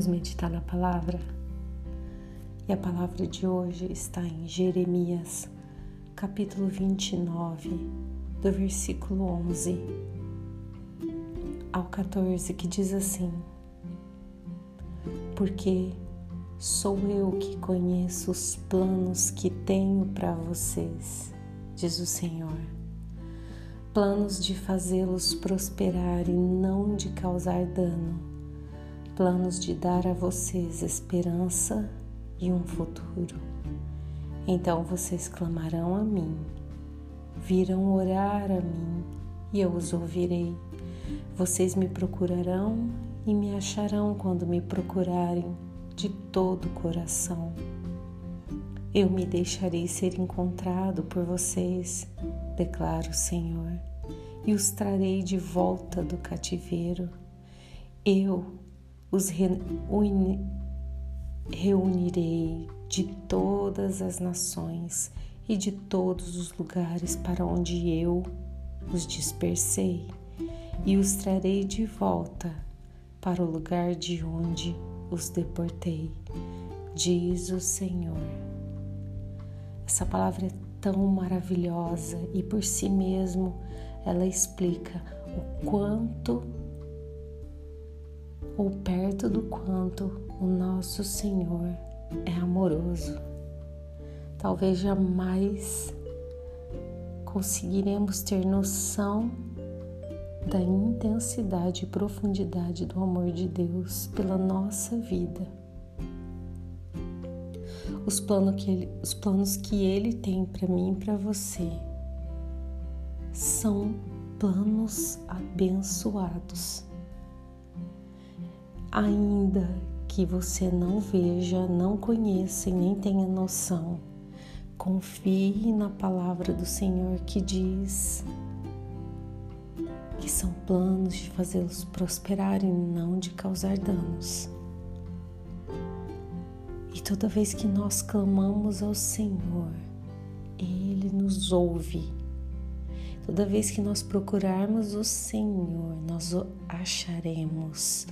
Vamos meditar na palavra? E a palavra de hoje está em Jeremias, capítulo 29, do versículo 11 ao 14, que diz assim: Porque sou eu que conheço os planos que tenho para vocês, diz o Senhor. Planos de fazê-los prosperar e não de causar dano planos de dar a vocês esperança e um futuro. Então vocês clamarão a mim, virão orar a mim e eu os ouvirei. Vocês me procurarão e me acharão quando me procurarem de todo o coração. Eu me deixarei ser encontrado por vocês, declara o Senhor, e os trarei de volta do cativeiro. Eu os reunirei de todas as nações e de todos os lugares para onde eu os dispersei, e os trarei de volta para o lugar de onde os deportei, diz o Senhor. Essa palavra é tão maravilhosa e por si mesmo ela explica o quanto ou perto do quanto o nosso Senhor é amoroso. Talvez jamais conseguiremos ter noção da intensidade e profundidade do amor de Deus pela nossa vida. Os planos que Ele, os planos que ele tem para mim e para você são planos abençoados ainda que você não veja, não conheça e nem tenha noção, confie na palavra do Senhor que diz que são planos de fazê-los prosperar e não de causar danos. E toda vez que nós clamamos ao Senhor, Ele nos ouve. Toda vez que nós procurarmos o Senhor, nós o acharemos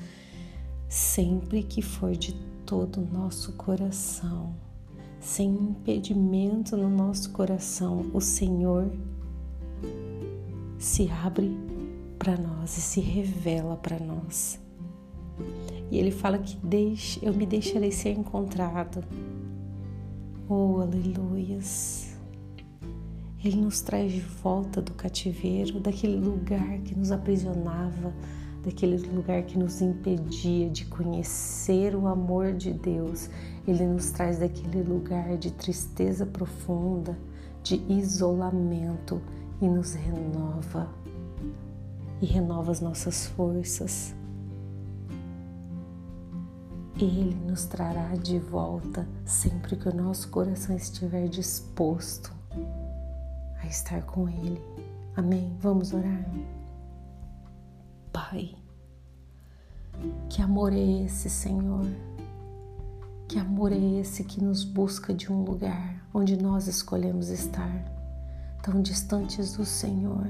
sempre que for de todo o nosso coração, sem impedimento no nosso coração, o Senhor se abre para nós e se revela para nós. E ele fala que deixe, eu me deixarei ser encontrado. Oh, aleluias. Ele nos traz de volta do cativeiro, daquele lugar que nos aprisionava, daquele lugar que nos impedia de conhecer o amor de Deus. Ele nos traz daquele lugar de tristeza profunda, de isolamento e nos renova e renova as nossas forças. Ele nos trará de volta sempre que o nosso coração estiver disposto a estar com Ele. Amém? Vamos orar? Pai. Que amor é esse, Senhor? Que amor é esse que nos busca de um lugar onde nós escolhemos estar, tão distantes do Senhor?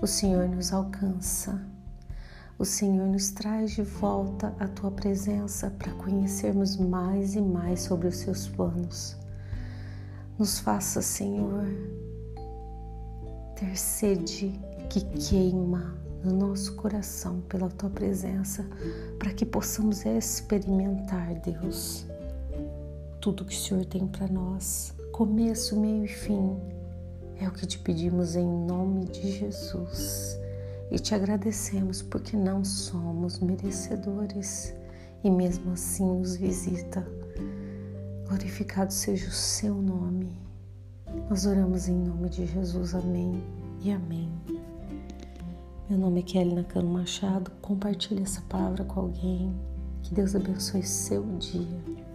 O Senhor nos alcança. O Senhor nos traz de volta a tua presença para conhecermos mais e mais sobre os seus planos. Nos faça, Senhor, ter sede que queima no nosso coração pela tua presença, para que possamos experimentar, Deus, tudo que o Senhor tem para nós, começo, meio e fim. É o que te pedimos em nome de Jesus. E te agradecemos porque não somos merecedores e mesmo assim nos visita. Glorificado seja o seu nome. Nós oramos em nome de Jesus. Amém e amém. Meu nome é Kelly Nakano Machado. Compartilhe essa palavra com alguém. Que Deus abençoe seu dia.